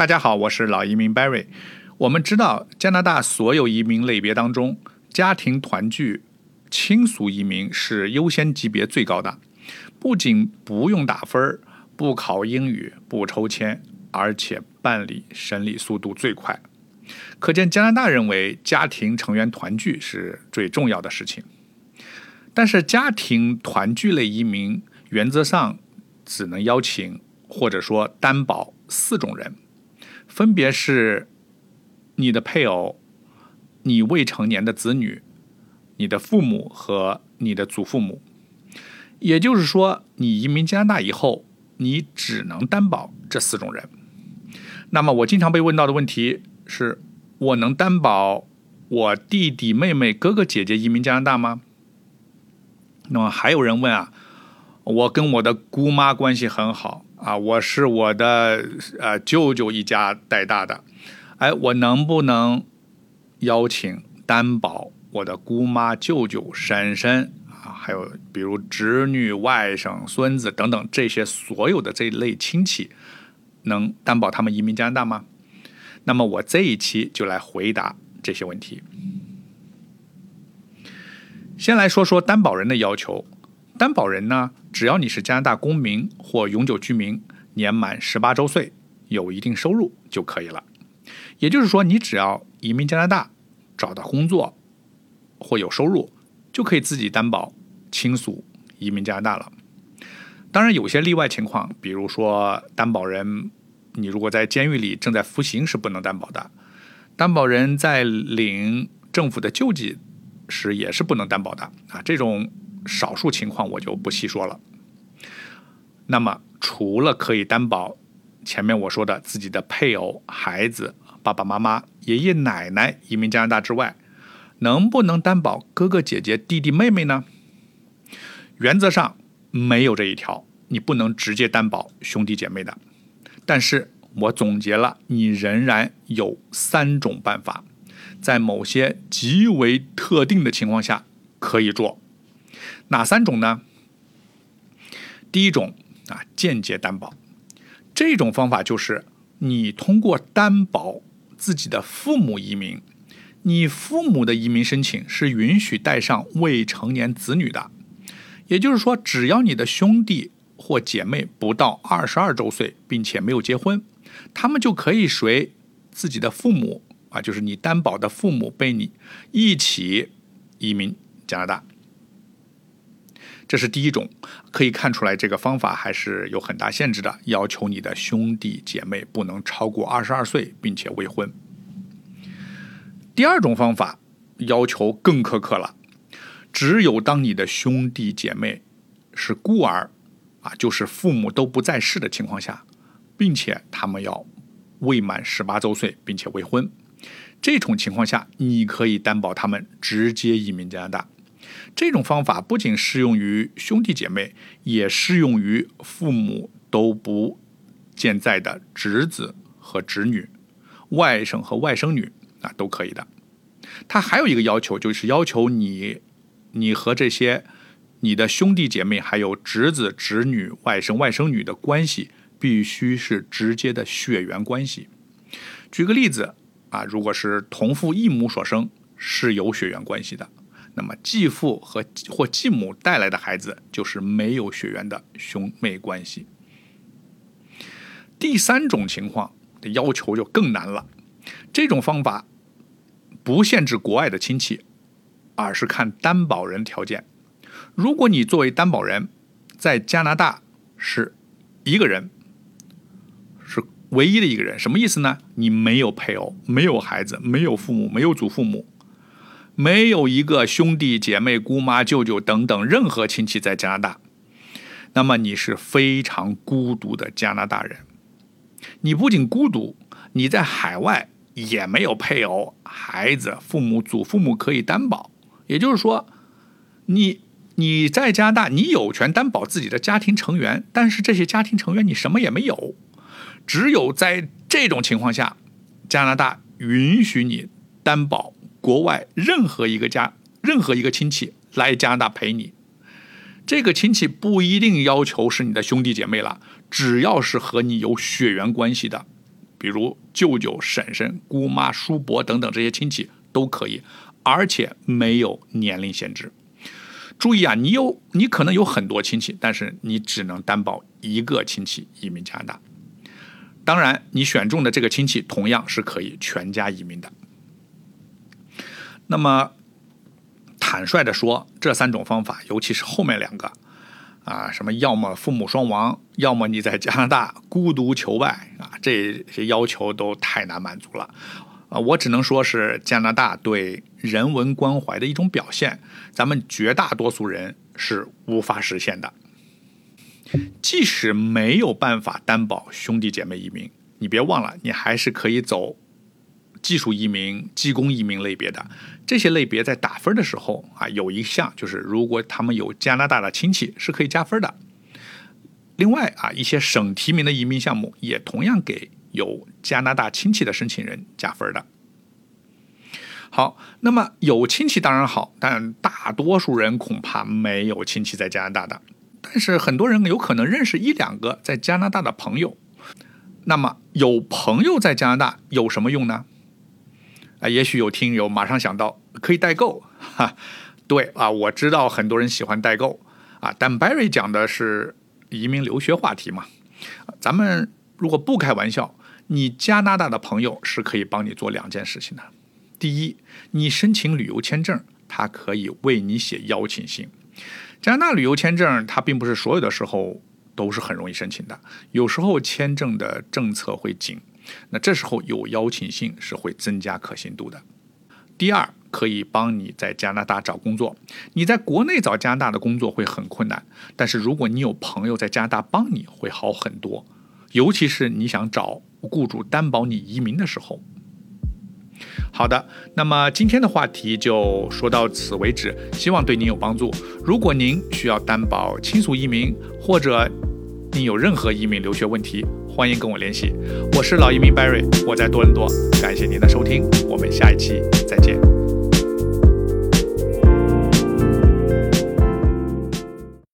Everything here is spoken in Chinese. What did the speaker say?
大家好，我是老移民 Barry。我们知道，加拿大所有移民类别当中，家庭团聚、亲属移民是优先级别最高的，不仅不用打分儿、不考英语、不抽签，而且办理审理速度最快。可见加拿大认为家庭成员团聚是最重要的事情。但是，家庭团聚类移民原则上只能邀请或者说担保四种人，分别是你的配偶、你未成年的子女、你的父母和你的祖父母。也就是说，你移民加拿大以后，你只能担保这四种人。那么，我经常被问到的问题是：我能担保我弟弟、妹妹、哥哥、姐姐移民加拿大吗？那么还有人问啊，我跟我的姑妈关系很好啊，我是我的呃舅舅一家带大的，哎，我能不能邀请担保我的姑妈、舅舅、婶婶啊，还有比如侄女、外甥、孙子等等这些所有的这一类亲戚，能担保他们移民加拿大吗？那么我这一期就来回答这些问题。先来说说担保人的要求。担保人呢，只要你是加拿大公民或永久居民，年满十八周岁，有一定收入就可以了。也就是说，你只要移民加拿大，找到工作或有收入，就可以自己担保亲属移民加拿大了。当然，有些例外情况，比如说担保人，你如果在监狱里正在服刑，是不能担保的。担保人在领政府的救济。时也是不能担保的啊，这种少数情况我就不细说了。那么，除了可以担保前面我说的自己的配偶、孩子、爸爸妈妈、爷爷奶奶移民加拿大之外，能不能担保哥哥姐姐、弟弟妹妹呢？原则上没有这一条，你不能直接担保兄弟姐妹的。但是我总结了，你仍然有三种办法。在某些极为特定的情况下可以做，哪三种呢？第一种啊，间接担保，这种方法就是你通过担保自己的父母移民，你父母的移民申请是允许带上未成年子女的，也就是说，只要你的兄弟或姐妹不到二十二周岁，并且没有结婚，他们就可以随自己的父母。啊，就是你担保的父母被你一起移民加拿大，这是第一种。可以看出来，这个方法还是有很大限制的，要求你的兄弟姐妹不能超过二十二岁，并且未婚。第二种方法要求更苛刻了，只有当你的兄弟姐妹是孤儿，啊，就是父母都不在世的情况下，并且他们要未满十八周岁，并且未婚。这种情况下，你可以担保他们直接移民加拿大。这种方法不仅适用于兄弟姐妹，也适用于父母都不健在的侄子和侄女、外甥和外甥女啊，都可以的。他还有一个要求，就是要求你，你和这些你的兄弟姐妹，还有侄子、侄女、外甥、外甥女的关系，必须是直接的血缘关系。举个例子。啊，如果是同父异母所生，是有血缘关系的；那么继父和或继母带来的孩子，就是没有血缘的兄妹关系。第三种情况的要求就更难了，这种方法不限制国外的亲戚，而是看担保人条件。如果你作为担保人，在加拿大是一个人。是唯一的一个人，什么意思呢？你没有配偶，没有孩子，没有父母，没有祖父母，没有一个兄弟姐妹、姑妈、舅舅等等任何亲戚在加拿大，那么你是非常孤独的加拿大人。你不仅孤独，你在海外也没有配偶、孩子、父母、祖父母可以担保。也就是说，你你在加拿大，你有权担保自己的家庭成员，但是这些家庭成员你什么也没有。只有在这种情况下，加拿大允许你担保国外任何一个家、任何一个亲戚来加拿大陪你。这个亲戚不一定要求是你的兄弟姐妹了，只要是和你有血缘关系的，比如舅舅、婶婶、姑妈、叔伯等等这些亲戚都可以，而且没有年龄限制。注意啊，你有你可能有很多亲戚，但是你只能担保一个亲戚移民加拿大。当然，你选中的这个亲戚同样是可以全家移民的。那么，坦率的说，这三种方法，尤其是后面两个，啊，什么要么父母双亡，要么你在加拿大孤独求败啊，这些要求都太难满足了。啊，我只能说是加拿大对人文关怀的一种表现，咱们绝大多数人是无法实现的。即使没有办法担保兄弟姐妹移民，你别忘了，你还是可以走技术移民、技工移民类别的。这些类别在打分的时候啊，有一项就是如果他们有加拿大的亲戚，是可以加分的。另外啊，一些省提名的移民项目也同样给。有加拿大亲戚的申请人加分的。好，那么有亲戚当然好，但大多数人恐怕没有亲戚在加拿大的。但是很多人有可能认识一两个在加拿大的朋友。那么有朋友在加拿大有什么用呢？啊，也许有听友马上想到可以代购，哈，对啊，我知道很多人喜欢代购啊，但 Barry 讲的是移民留学话题嘛，咱们如果不开玩笑。你加拿大的朋友是可以帮你做两件事情的。第一，你申请旅游签证，他可以为你写邀请信。加拿大旅游签证，它并不是所有的时候都是很容易申请的，有时候签证的政策会紧，那这时候有邀请信是会增加可信度的。第二，可以帮你在加拿大找工作。你在国内找加拿大的工作会很困难，但是如果你有朋友在加拿大帮你，会好很多。尤其是你想找雇主担保你移民的时候。好的，那么今天的话题就说到此为止，希望对您有帮助。如果您需要担保亲属移民，或者您有任何移民留学问题，欢迎跟我联系。我是老移民 Barry，我在多伦多，感谢您的收听，我们下一期再见。